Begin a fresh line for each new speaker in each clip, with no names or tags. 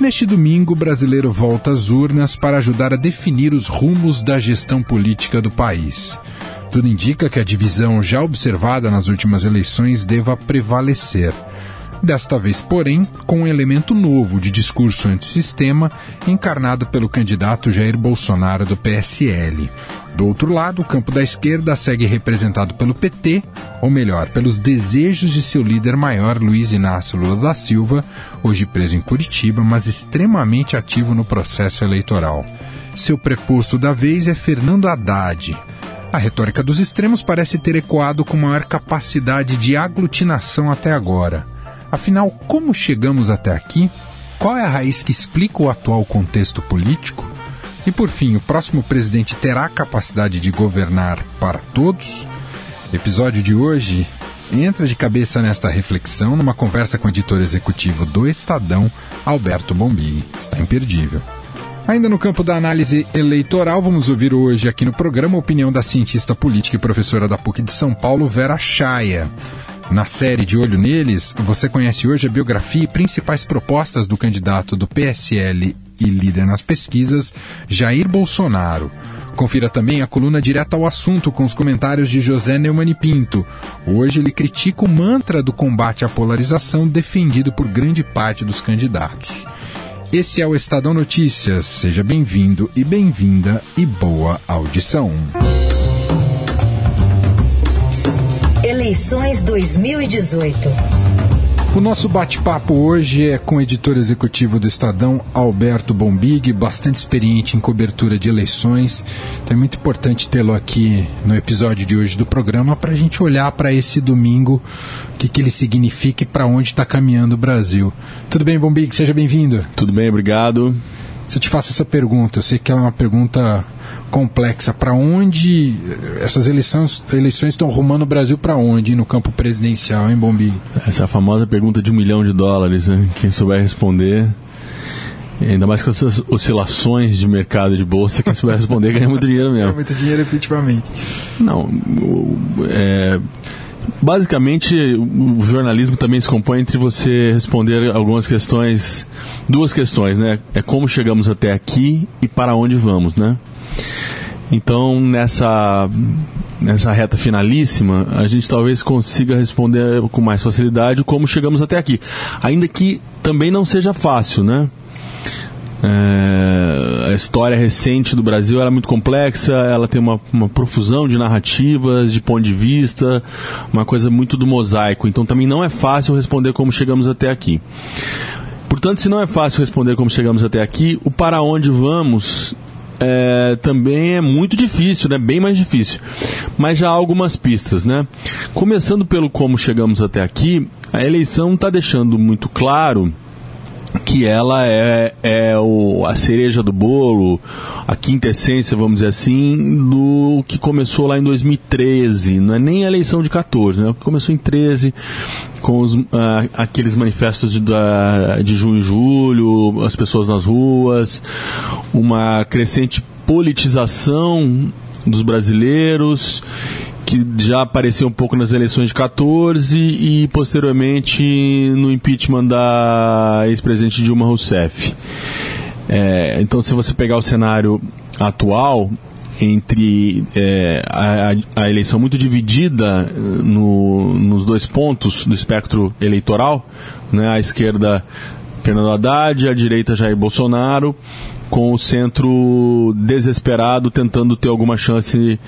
Neste domingo, o brasileiro volta às urnas para ajudar a definir os rumos da gestão política do país. Tudo indica que a divisão já observada nas últimas eleições deva prevalecer. Desta vez, porém, com um elemento novo de discurso antissistema encarnado pelo candidato Jair Bolsonaro do PSL. Do outro lado, o campo da esquerda segue representado pelo PT, ou melhor, pelos desejos de seu líder maior, Luiz Inácio Lula da Silva, hoje preso em Curitiba, mas extremamente ativo no processo eleitoral. Seu preposto da vez é Fernando Haddad. A retórica dos extremos parece ter ecoado com maior capacidade de aglutinação até agora. Afinal, como chegamos até aqui? Qual é a raiz que explica o atual contexto político? E por fim, o próximo presidente terá a capacidade de governar para todos? Episódio de hoje entra de cabeça nesta reflexão numa conversa com o editor executivo do Estadão, Alberto Bombig. Está imperdível. Ainda no campo da análise eleitoral, vamos ouvir hoje aqui no programa a opinião da cientista política e professora da PUC de São Paulo, Vera Chaia. Na série De Olho Neles, você conhece hoje a biografia e principais propostas do candidato do PSL e líder nas pesquisas, Jair Bolsonaro. Confira também a coluna direta ao assunto com os comentários de José Neumann Pinto. Hoje ele critica o mantra do combate à polarização defendido por grande parte dos candidatos. Esse é o Estadão Notícias. Seja bem-vindo e bem-vinda e boa audição.
Eleições 2018.
O nosso bate-papo hoje é com o editor executivo do Estadão, Alberto Bombig, bastante experiente em cobertura de eleições. Então é muito importante tê-lo aqui no episódio de hoje do programa para a gente olhar para esse domingo, o que, que ele significa e para onde está caminhando o Brasil. Tudo bem, Bombig? Seja bem-vindo.
Tudo bem, obrigado.
Se eu te faço essa pergunta, eu sei que ela é uma pergunta complexa. Para onde essas eleições, eleições estão rumando o Brasil para onde no campo presidencial, hein, Bombi?
Essa é a famosa pergunta de um milhão de dólares, né? Quem souber responder. Ainda mais com essas oscilações de mercado de bolsa, quem souber responder ganha muito dinheiro mesmo. Ganha
muito dinheiro, efetivamente.
Não, é, Basicamente, o jornalismo também se compõe entre você responder algumas questões, duas questões, né? É como chegamos até aqui e para onde vamos, né? Então, nessa, nessa reta finalíssima, a gente talvez consiga responder com mais facilidade como chegamos até aqui. Ainda que também não seja fácil, né? É, a história recente do Brasil é muito complexa, ela tem uma, uma, profusão de narrativas, de ponto de vista, uma coisa muito do mosaico. Então também não é fácil responder como chegamos até aqui. Portanto, se não é fácil responder como chegamos até aqui, o para onde vamos é, também é muito difícil, né? Bem mais difícil. Mas já há algumas pistas, né? Começando pelo como chegamos até aqui, a eleição está deixando muito claro que ela é, é o, a cereja do bolo, a quinta essência, vamos dizer assim, do que começou lá em 2013. Não é nem a eleição de 14, né? Começou em 13, com os, uh, aqueles manifestos de, de junho e julho, as pessoas nas ruas, uma crescente politização dos brasileiros que já apareceu um pouco nas eleições de 14 e posteriormente no impeachment da ex-presidente Dilma Rousseff. É, então, se você pegar o cenário atual, entre é, a, a, eleição muito dividida no, nos dois pontos do espectro eleitoral, né, a esquerda Fernando Haddad, a direita Jair Bolsonaro, com o centro desesperado tentando ter alguma chance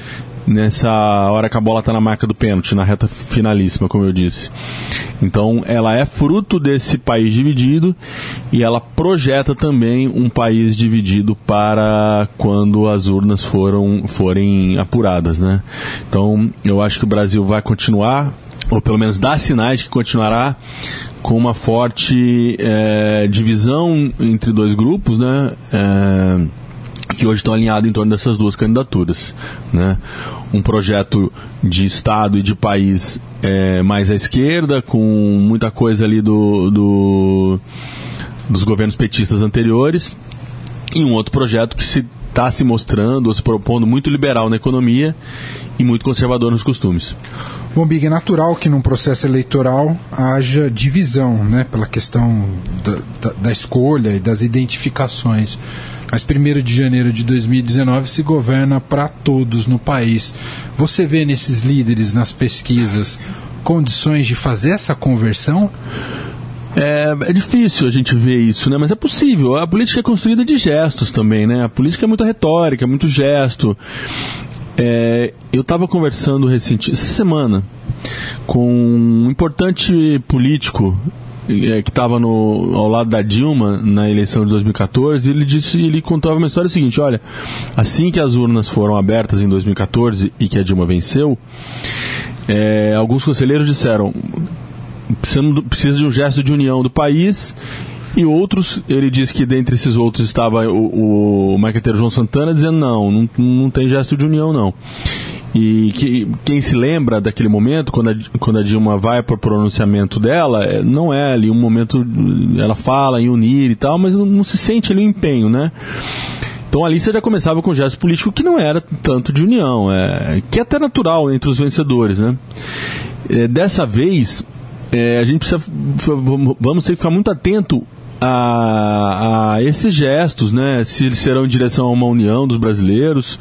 nessa hora que a bola está na marca do pênalti, na reta finalíssima, como eu disse. Então, ela é fruto desse país dividido e ela projeta também um país dividido para quando as urnas foram, forem apuradas, né? Então, eu acho que o Brasil vai continuar ou pelo menos dá sinais que continuará com uma forte é, divisão entre dois grupos, né? É, que hoje estão alinhados em torno dessas duas candidaturas. Né? Um projeto de Estado e de país é, mais à esquerda, com muita coisa ali do, do dos governos petistas anteriores, e um outro projeto que se está se mostrando ou se propondo muito liberal na economia e muito conservador nos costumes.
Bom, Big, é natural que num processo eleitoral haja divisão, né, pela questão da, da, da escolha e das identificações. Mas 1 de janeiro de 2019 se governa para todos no país. Você vê nesses líderes, nas pesquisas, condições de fazer essa conversão?
É, é, difícil a gente ver isso, né? Mas é possível. A política é construída de gestos também, né? A política é muito retórica, é muito gesto. É, eu estava conversando recentemente, essa semana, com um importante político é, que estava ao lado da Dilma na eleição de 2014, ele disse, ele contava uma história seguinte: olha, assim que as urnas foram abertas em 2014 e que a Dilma venceu, é, alguns conselheiros disseram precisa de um gesto de união do país e outros, ele diz que dentre esses outros estava o, o marqueteiro João Santana dizendo não, não, não tem gesto de união não. E que, quem se lembra daquele momento, quando a, quando a Dilma vai para o pronunciamento dela, é, não é ali um momento, ela fala em unir e tal, mas não, não se sente ali o um empenho, né? Então ali você já começava com um gesto político que não era tanto de união, é, que é até natural entre os vencedores, né? É, dessa vez, é, a gente precisa, vamos ter que ficar muito atento a, a, esses gestos, né? Se eles serão em direção a uma união dos brasileiros.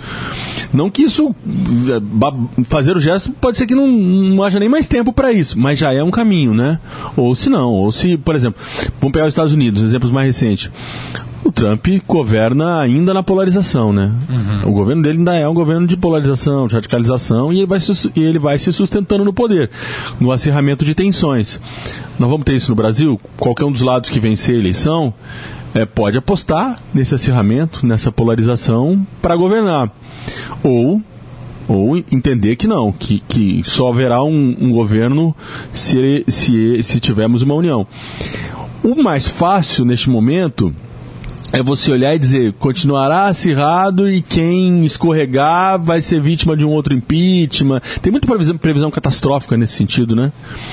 Não que isso. É, fazer o gesto pode ser que não, não haja nem mais tempo para isso, mas já é um caminho, né? Ou se não, ou se, por exemplo, vamos pegar os Estados Unidos, exemplos mais recentes o Trump governa ainda na polarização, né? Uhum. O governo dele ainda é um governo de polarização, de radicalização, e ele, vai, e ele vai se sustentando no poder, no acirramento de tensões. Nós vamos ter isso no Brasil? Qualquer um dos lados que vencer a eleição é, pode apostar nesse acirramento, nessa polarização, para governar. Ou ou entender que não, que, que só haverá um, um governo se, se, se tivermos uma união. O mais fácil neste momento é você olhar e dizer, continuará acirrado e quem escorregar vai ser vítima de um outro impeachment. Tem muita previsão, previsão catastrófica nesse sentido, né?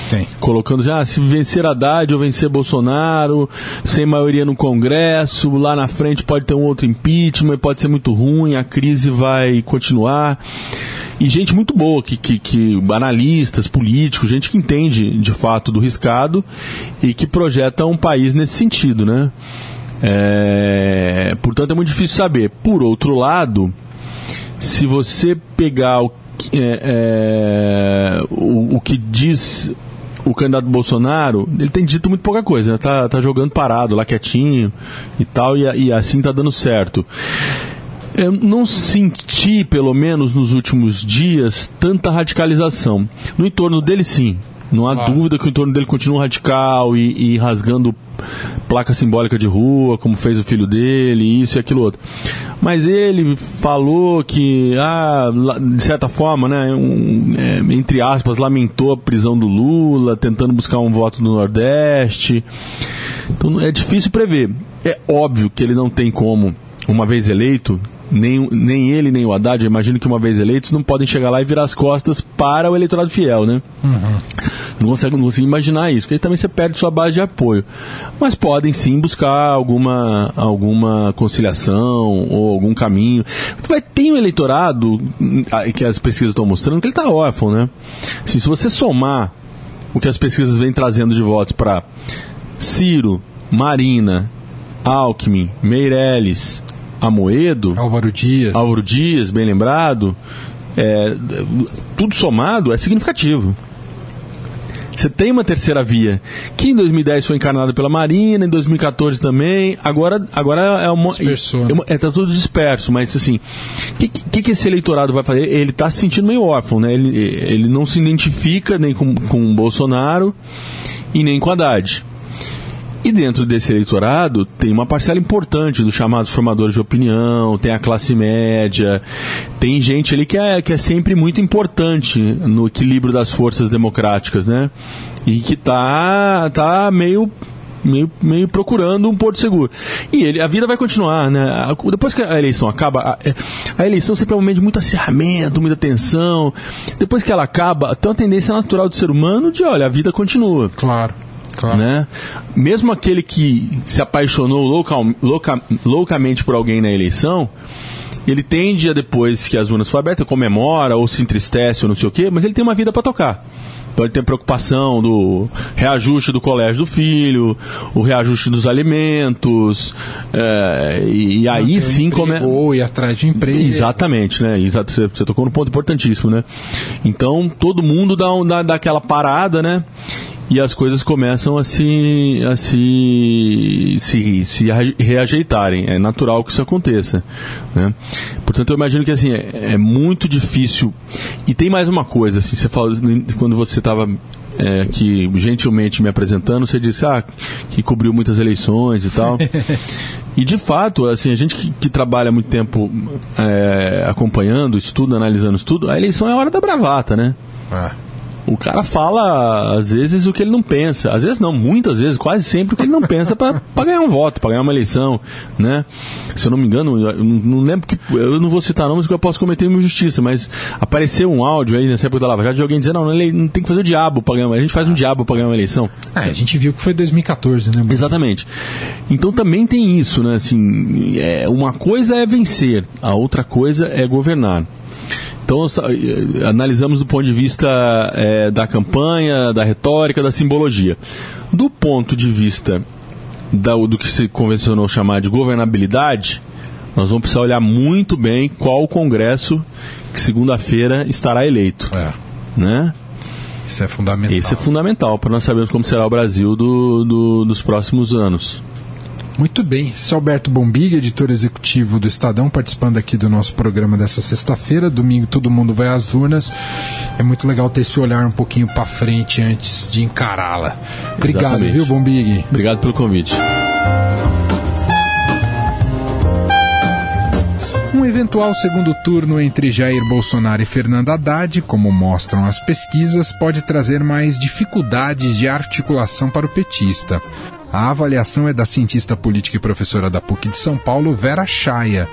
Tem.
Colocando, ah, se vencer Haddad ou vencer Bolsonaro, sem maioria no Congresso, lá na frente pode ter um outro impeachment, pode ser muito ruim, a crise vai continuar. E gente muito boa, que, que, que analistas, políticos, gente que entende de fato do riscado e que projeta um país nesse sentido, né? É, portanto, é muito difícil saber. Por outro lado, se você pegar o, é, é, o, o, que diz o candidato Bolsonaro, ele tem dito muito pouca coisa, né? tá, tá jogando parado lá quietinho e tal, e, e assim tá dando certo. Eu não senti, pelo menos nos últimos dias, tanta radicalização. No entorno dele, sim. Não há claro. dúvida que o entorno dele continua radical e, e, rasgando placa simbólica de rua, como fez o filho dele, isso e aquilo outro. Mas ele falou que, ah, de certa forma, né, um, é, entre aspas, lamentou a prisão do Lula, tentando buscar um voto no Nordeste. Então é difícil prever. É óbvio que ele não tem como, uma vez eleito, nem, nem ele nem o Haddad, imagino que uma vez eleitos, não podem chegar lá e virar as costas para o eleitorado fiel, né? Uhum. Não consegue, não consigo imaginar isso, porque aí também você perde sua base de apoio. Mas podem sim buscar alguma, alguma conciliação ou algum caminho. Vai ter um eleitorado que as pesquisas estão mostrando que ele está órfão, né? Assim, se você somar o que as pesquisas vêm trazendo de votos para Ciro, Marina, Alckmin, Meirelles, Amoedo,
Álvaro Dias,
Álvaro Dias, bem lembrado, é, tudo somado é significativo. Você tem uma terceira via, que em 2010 foi encarnada pela Marina, em 2014 também, agora, agora é uma.
Dispersou,
né? é, tá tudo disperso, mas assim, o que, que, que, esse eleitorado vai fazer? Ele está se sentindo meio órfão, né? Ele, ele não se identifica nem com, com o Bolsonaro e nem com Haddad. E dentro desse eleitorado tem uma parcela importante dos chamados formadores de opinião, tem a classe média, tem gente ali que é, que é sempre muito importante no equilíbrio das forças democráticas, né? e que tá, tá meio meio, meio procurando um porto seguro. E ele, a vida vai continuar, né? Depois que a eleição acaba, a, a eleição sempre é um momento de muito acirramento, muita tensão. Depois que ela acaba, tem uma tendência natural do ser humano de, olha, a vida continua.
Claro. Claro.
Né? Mesmo aquele que se apaixonou local, louca, loucamente por alguém na eleição, ele tende a depois que as urnas foram abertas, comemora ou se entristece ou não sei o quê, mas ele tem uma vida para tocar. Então ele tem preocupação do reajuste do colégio do filho, o reajuste dos alimentos, é, e, e aí sim
como é... Ou ir atrás de emprego.
Exatamente, né? Você, você tocou num ponto importantíssimo, né? Então todo mundo dá, um, dá, dá aquela parada, né? E as coisas começam a se, a se, se, se reajeitarem. É natural que isso aconteça. Né? Portanto, eu imagino que assim, é, é muito difícil. E tem mais uma coisa, assim, você fala, quando você estava é, que gentilmente me apresentando, você disse ah, que cobriu muitas eleições e tal. e de fato, assim, a gente que, que trabalha muito tempo é, acompanhando, estudo, analisando estudo, a eleição é a hora da bravata, né? Ah o cara fala, às vezes, o que ele não pensa. Às vezes não, muitas vezes, quase sempre o que ele não pensa para ganhar um voto, para ganhar uma eleição, né? Se eu não me engano, eu não lembro que. Eu não vou citar nomes porque eu posso cometer uma injustiça, mas apareceu um áudio aí nessa época da Lava Jato de alguém dizendo, não, não, não tem que fazer o diabo para ganhar. A gente faz um diabo para ganhar uma eleição.
É, a gente viu que foi 2014, né?
Exatamente. Então também tem isso, né? Assim, é, uma coisa é vencer, a outra coisa é governar. Então, eh, analisamos do ponto de vista é, da campanha, da retórica, da simbologia. Do ponto de vista da, do que se convencionou chamar de governabilidade, nós vamos precisar olhar muito bem qual o Congresso que segunda-feira estará eleito. É. Né?
Isso é fundamental.
Isso é fundamental para nós sabermos como será o Brasil do, do, dos próximos anos.
Muito bem. É Alberto Bombig, editor executivo do Estadão, participando aqui do nosso programa dessa sexta-feira. Domingo todo mundo vai às urnas. É muito legal ter esse olhar um pouquinho para frente antes de encará-la. Obrigado, Exatamente. viu, Bombig?
Obrigado pelo convite.
Um eventual segundo turno entre Jair Bolsonaro e Fernando Haddad, como mostram as pesquisas, pode trazer mais dificuldades de articulação para o petista. A avaliação é da cientista política e professora da PUC de São Paulo, Vera Chaia.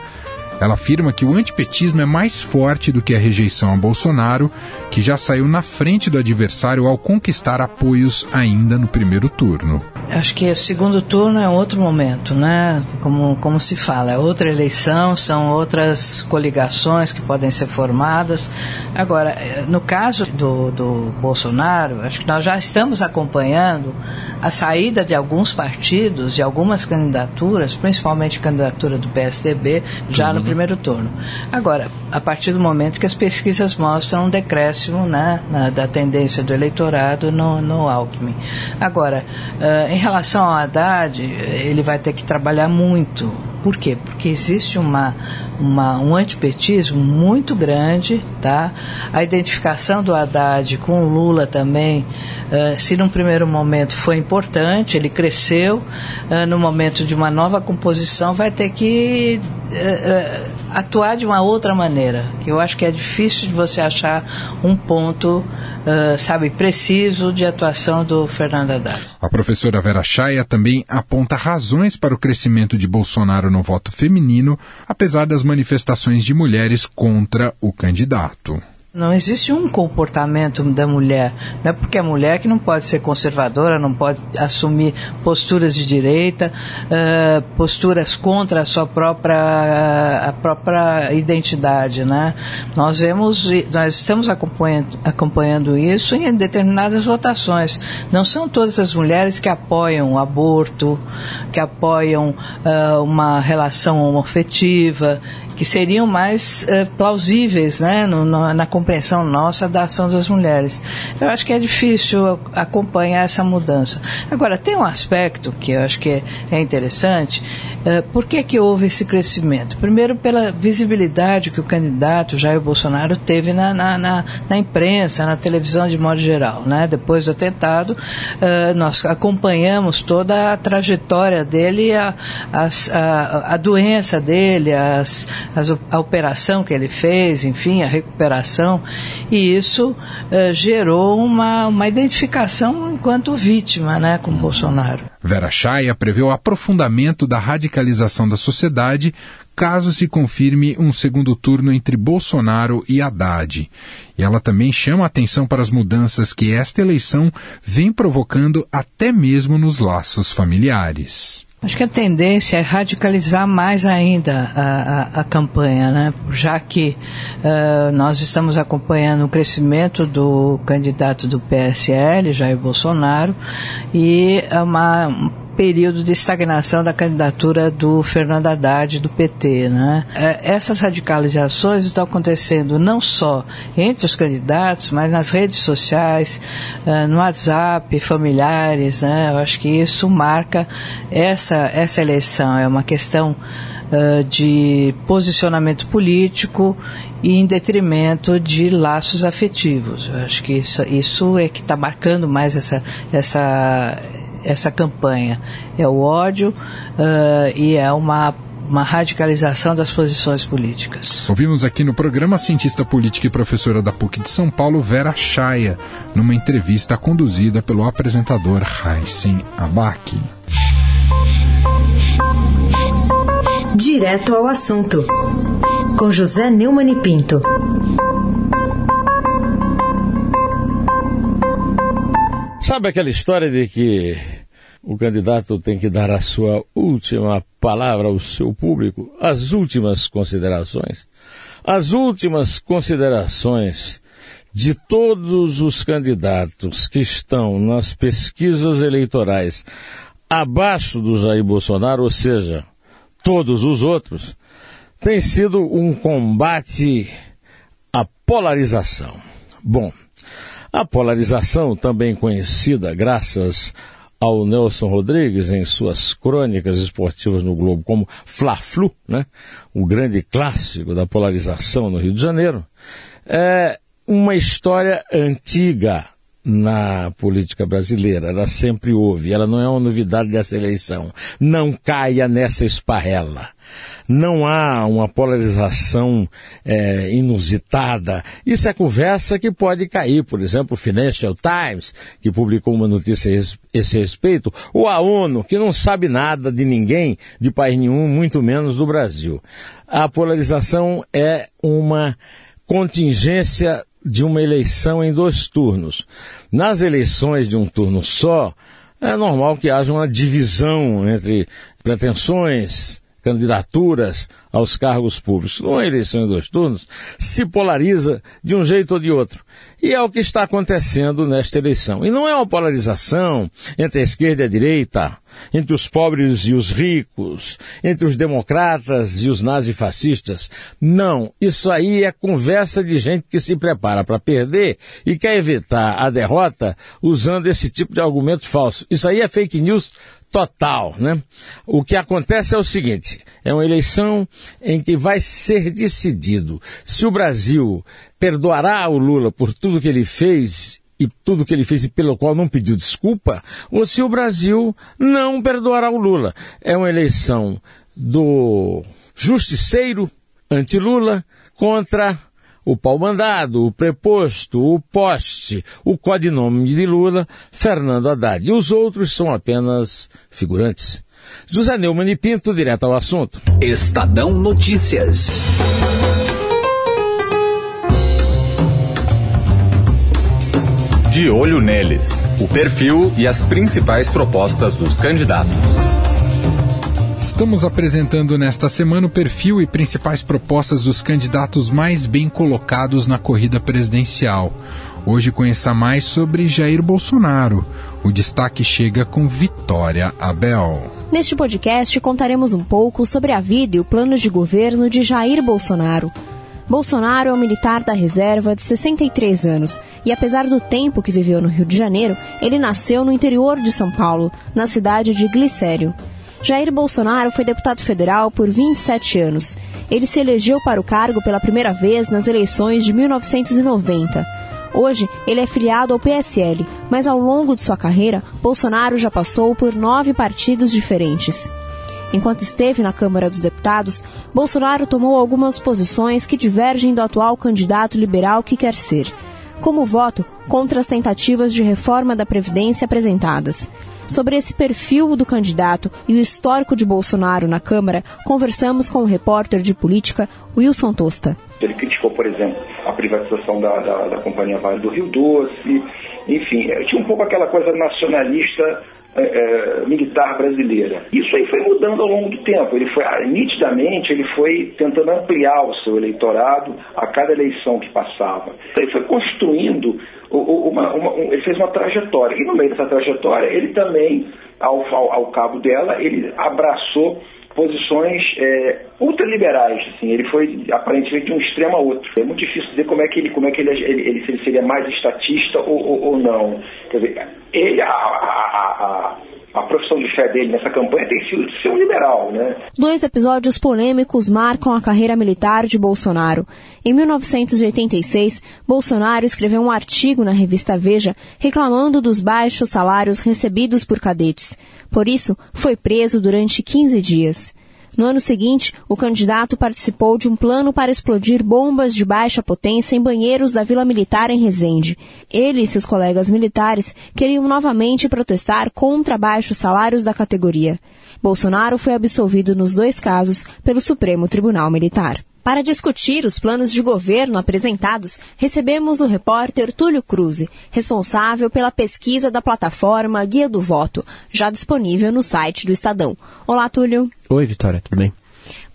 Ela afirma que o antipetismo é mais forte do que a rejeição a Bolsonaro, que já saiu na frente do adversário ao conquistar apoios ainda no primeiro turno.
Acho que o segundo turno é outro momento, né? Como, como se fala, é outra eleição, são outras coligações que podem ser formadas. Agora, eh, no caso do, do Bolsonaro, acho que nós já estamos acompanhando a saída de alguns partidos, de algumas candidaturas, principalmente candidatura do PSDB, já uhum. no primeiro turno. Agora, a partir do momento que as pesquisas mostram um decréscimo né, na, da tendência do eleitorado no, no Alckmin. Agora, uh, em relação ao Haddad, ele vai ter que trabalhar muito. Por quê? Porque existe uma, uma, um antipetismo muito grande, tá? A identificação do Haddad com o Lula também, uh, se num primeiro momento foi importante, ele cresceu, uh, no momento de uma nova composição vai ter que uh, atuar de uma outra maneira. Eu acho que é difícil de você achar um ponto Uh, sabe, preciso de atuação do Fernando Haddad.
A professora Vera Chaia também aponta razões para o crescimento de Bolsonaro no voto feminino, apesar das manifestações de mulheres contra o candidato.
Não existe um comportamento da mulher. Não é porque é mulher que não pode ser conservadora, não pode assumir posturas de direita, uh, posturas contra a sua própria, a própria identidade. Né? Nós vemos, nós estamos acompanhando, acompanhando isso em determinadas votações. Não são todas as mulheres que apoiam o aborto, que apoiam uh, uma relação homofetiva que seriam mais uh, plausíveis né, no, no, na compreensão nossa da ação das mulheres. Eu acho que é difícil acompanhar essa mudança. Agora, tem um aspecto que eu acho que é, é interessante. Uh, por que, que houve esse crescimento? Primeiro, pela visibilidade que o candidato Jair Bolsonaro teve na, na, na, na imprensa, na televisão de modo geral. Né? Depois do atentado, uh, nós acompanhamos toda a trajetória dele, a, a, a, a doença dele, as, a operação que ele fez, enfim, a recuperação, e isso uh, gerou uma, uma identificação enquanto vítima né, com Bolsonaro.
Vera prevê o aprofundamento da radicalização da sociedade caso se confirme um segundo turno entre Bolsonaro e Haddad. E ela também chama a atenção para as mudanças que esta eleição vem provocando até mesmo nos laços familiares.
Acho que a tendência é radicalizar mais ainda a, a, a campanha, né? já que uh, nós estamos acompanhando o crescimento do candidato do PSL, Jair Bolsonaro, e uma período de estagnação da candidatura do Fernando Haddad do PT. Né? É, essas radicalizações estão acontecendo não só entre os candidatos, mas nas redes sociais, é, no WhatsApp, familiares. Né? Eu acho que isso marca essa, essa eleição. É uma questão uh, de posicionamento político e em detrimento de laços afetivos. Eu acho que isso, isso é que está marcando mais essa, essa essa campanha. É o ódio uh, e é uma uma radicalização das posições políticas.
Ouvimos aqui no programa a cientista política e professora da PUC de São Paulo, Vera Chaya, numa entrevista conduzida pelo apresentador Raíssen Abac.
Direto ao assunto, com José Neumann e Pinto.
Sabe aquela história de que o candidato tem que dar a sua última palavra ao seu público, as últimas considerações? As últimas considerações de todos os candidatos que estão nas pesquisas eleitorais abaixo do Jair Bolsonaro, ou seja, todos os outros, tem sido um combate à polarização. Bom, a polarização, também conhecida graças ao Nelson Rodrigues em suas crônicas esportivas no Globo como Fla-Flu, né? o grande clássico da polarização no Rio de Janeiro, é uma história antiga na política brasileira. Ela sempre houve, ela não é uma novidade dessa eleição. Não caia nessa esparrela não há uma polarização é, inusitada. Isso é conversa que pode cair, por exemplo, o Financial Times, que publicou uma notícia a esse respeito, ou a ONU, que não sabe nada de ninguém, de país nenhum, muito menos do Brasil. A polarização é uma contingência de uma eleição em dois turnos. Nas eleições de um turno só, é normal que haja uma divisão entre pretensões, candidaturas aos cargos públicos, numa eleição em dois turnos, se polariza de um jeito ou de outro. E é o que está acontecendo nesta eleição. E não é uma polarização entre a esquerda e a direita, entre os pobres e os ricos, entre os democratas e os nazifascistas. Não, isso aí é conversa de gente que se prepara para perder e quer evitar a derrota usando esse tipo de argumento falso. Isso aí é fake news total, né? O que acontece é o seguinte: é uma eleição em que vai ser decidido se o Brasil perdoará o Lula por tudo que ele fez e tudo que ele fez e pelo qual não pediu desculpa, ou se o Brasil não perdoará o Lula. É uma eleição do justiceiro anti-Lula contra o pau-mandado, o preposto, o poste, o codinome de Lula, Fernando Haddad. E os outros são apenas figurantes. José Neumann e Pinto, direto ao assunto.
Estadão Notícias.
De olho neles, o perfil e as principais propostas dos candidatos.
Estamos apresentando nesta semana o perfil e principais propostas dos candidatos mais bem colocados na corrida presidencial. Hoje conheça mais sobre Jair Bolsonaro. O destaque chega com Vitória Abel.
Neste podcast contaremos um pouco sobre a vida e o plano de governo de Jair Bolsonaro. Bolsonaro é um militar da reserva de 63 anos e, apesar do tempo que viveu no Rio de Janeiro, ele nasceu no interior de São Paulo, na cidade de Glicério. Jair Bolsonaro foi deputado federal por 27 anos. Ele se elegeu para o cargo pela primeira vez nas eleições de 1990. Hoje, ele é filiado ao PSL, mas ao longo de sua carreira, Bolsonaro já passou por nove partidos diferentes. Enquanto esteve na Câmara dos Deputados, Bolsonaro tomou algumas posições que divergem do atual candidato liberal que quer ser, como o voto contra as tentativas de reforma da Previdência apresentadas. Sobre esse perfil do candidato e o histórico de Bolsonaro na Câmara, conversamos com o repórter de política Wilson Tosta.
Ele criticou, por exemplo, a privatização da, da, da Companhia Vale do Rio Doce, enfim, tinha um pouco aquela coisa nacionalista é, é, militar brasileira. Isso aí foi mudando ao longo do tempo. Ele foi ah, nitidamente ele foi tentando ampliar o seu eleitorado a cada eleição que passava. Ele foi construindo uma, uma, um, ele fez uma trajetória e no meio dessa trajetória ele também ao, ao, ao cabo dela ele abraçou posições é, ultraliberais, assim, ele foi aparentemente de um extremo a outro. É muito difícil dizer como é que ele, como é que ele, ele, ele seria mais estatista ou, ou, ou, não. Quer dizer, ele, a, a, a, a profissão de fé dele nessa campanha tem sido de ser um liberal, né?
Dois episódios polêmicos marcam a carreira militar de Bolsonaro. Em 1986, Bolsonaro escreveu um artigo na revista Veja reclamando dos baixos salários recebidos por cadetes. Por isso, foi preso durante 15 dias. No ano seguinte, o candidato participou de um plano para explodir bombas de baixa potência em banheiros da Vila Militar em Resende. Ele e seus colegas militares queriam novamente protestar contra baixos salários da categoria. Bolsonaro foi absolvido nos dois casos pelo Supremo Tribunal Militar. Para discutir os planos de governo apresentados, recebemos o repórter Túlio Cruz, responsável pela pesquisa da plataforma Guia do Voto, já disponível no site do Estadão. Olá, Túlio.
Oi, Vitória, tudo bem?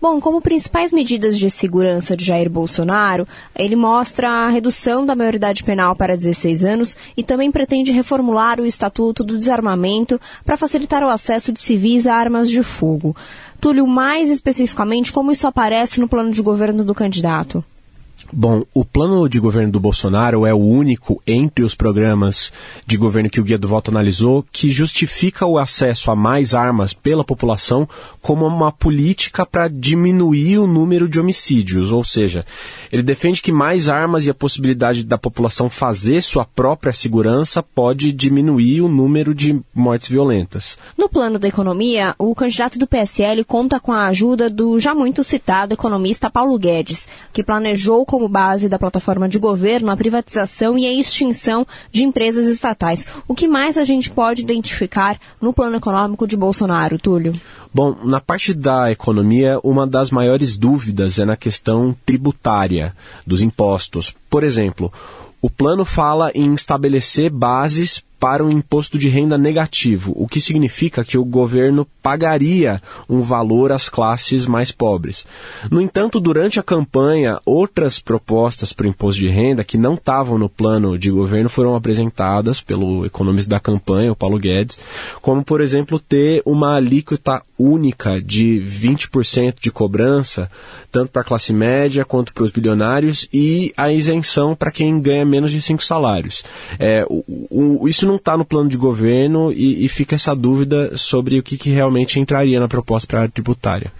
Bom, como principais medidas de segurança de Jair Bolsonaro, ele mostra a redução da maioridade penal para 16 anos e também pretende reformular o Estatuto do Desarmamento para facilitar o acesso de civis a armas de fogo. Túlio, mais especificamente, como isso aparece no plano de governo do candidato?
Bom, o plano de governo do Bolsonaro é o único entre os programas de governo que o Guia do Voto analisou que justifica o acesso a mais armas pela população como uma política para diminuir o número de homicídios. Ou seja, ele defende que mais armas e a possibilidade da população fazer sua própria segurança pode diminuir o número de mortes violentas.
No plano da economia, o candidato do PSL conta com a ajuda do já muito citado economista Paulo Guedes, que planejou com como base da plataforma de governo a privatização e a extinção de empresas estatais. O que mais a gente pode identificar no plano econômico de Bolsonaro, Túlio?
Bom, na parte da economia, uma das maiores dúvidas é na questão tributária dos impostos. Por exemplo, o plano fala em estabelecer bases para um imposto de renda negativo, o que significa que o governo pagaria um valor às classes mais pobres. No entanto, durante a campanha, outras propostas para o imposto de renda que não estavam no plano de governo foram apresentadas pelo economista da campanha, o Paulo Guedes, como, por exemplo, ter uma alíquota única de 20% de cobrança, tanto para a classe média quanto para os bilionários, e a isenção para quem ganha menos de cinco salários. É, o, o, isso não está no plano de governo e, e, fica essa dúvida sobre o que, que realmente entraria na proposta para a área tributária.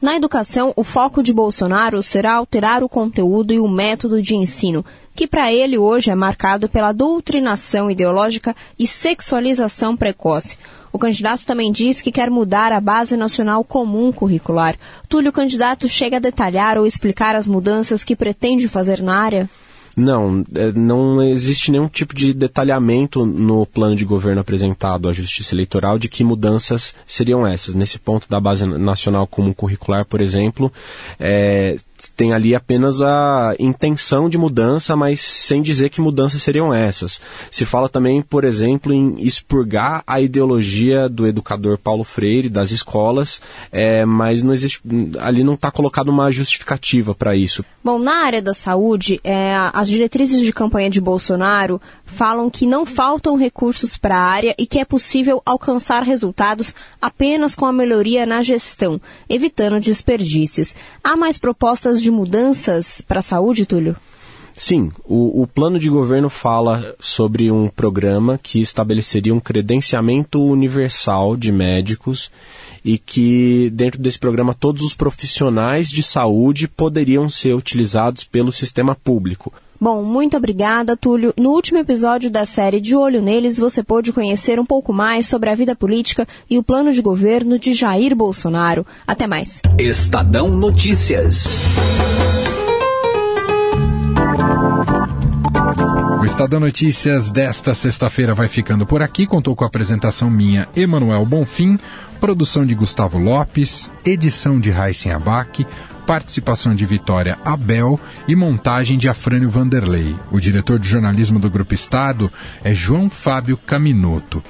Na educação, o foco de Bolsonaro será alterar o conteúdo e o método de ensino, que para ele hoje é marcado pela doutrinação ideológica e sexualização precoce. O candidato também diz que quer mudar a base nacional comum curricular. Túlio, o candidato chega a detalhar ou explicar as mudanças que pretende fazer na área?
Não, é, não existe nenhum tipo de detalhamento no plano de governo apresentado à Justiça Eleitoral de que mudanças seriam essas. Nesse ponto da base nacional comum curricular, por exemplo, é, tem ali apenas a intenção de mudança, mas sem dizer que mudanças seriam essas. Se fala também, por exemplo, em expurgar a ideologia do educador Paulo Freire das escolas, é, mas não existe, ali não está colocada uma justificativa para isso.
Bom, na área da saúde, é, as diretrizes de campanha de Bolsonaro falam que não faltam recursos para a área e que é possível alcançar resultados apenas com a melhoria na gestão, evitando desperdícios. Há mais propostas de mudanças para a saúde, Túlio?
Sim, o, o, plano de governo fala sobre um programa que estabeleceria um credenciamento universal de médicos e que dentro desse programa todos os profissionais de saúde poderiam ser utilizados pelo sistema público.
Bom, muito obrigada, Túlio. No último episódio da série De Olho Neles, você pôde conhecer um pouco mais sobre a vida política e o plano de governo de Jair Bolsonaro. Até mais.
Estadão Notícias.
O Estadão Notícias desta sexta-feira vai ficando por aqui. Contou com a apresentação minha, Emanuel Bonfim, produção de Gustavo Lopes, edição de Raíssen Abac, participação de Vitória Abel e montagem de Afrânio Vanderlei. O diretor de jornalismo do Grupo Estado é João Fábio Caminoto.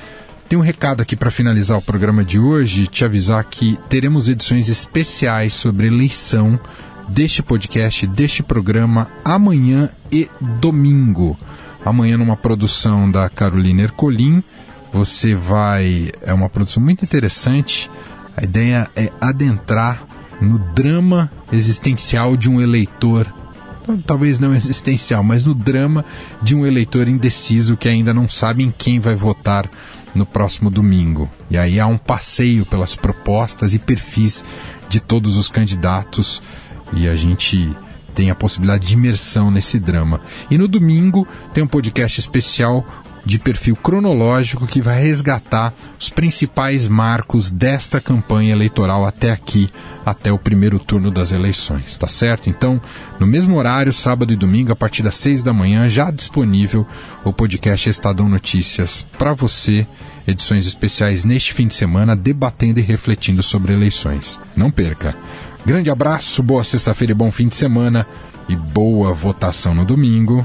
Tem um recado aqui para finalizar o programa de hoje, te avisar que teremos edições especiais sobre eleição deste podcast, deste programa, amanhã e domingo. Amanhã, numa produção da Carolina Ercolim, você vai. É uma produção muito interessante. A ideia é adentrar no drama existencial de um eleitor. Talvez não existencial, mas no drama de um eleitor indeciso que ainda não sabe em quem vai votar no próximo domingo. E aí há um passeio pelas propostas e perfis de todos os candidatos e a gente tem a possibilidade de imersão nesse drama. E no domingo tem um podcast especial de perfil cronológico que vai resgatar os principais marcos desta campanha eleitoral até aqui, até o primeiro turno das eleições, tá certo? Então, no mesmo horário, sábado e domingo, a partir das seis da manhã, já disponível o podcast Estadão Notícias para você, edições especiais neste fim de semana, debatendo e refletindo sobre eleições. Não perca! Grande abraço, boa sexta-feira e bom fim de semana e boa votação no domingo.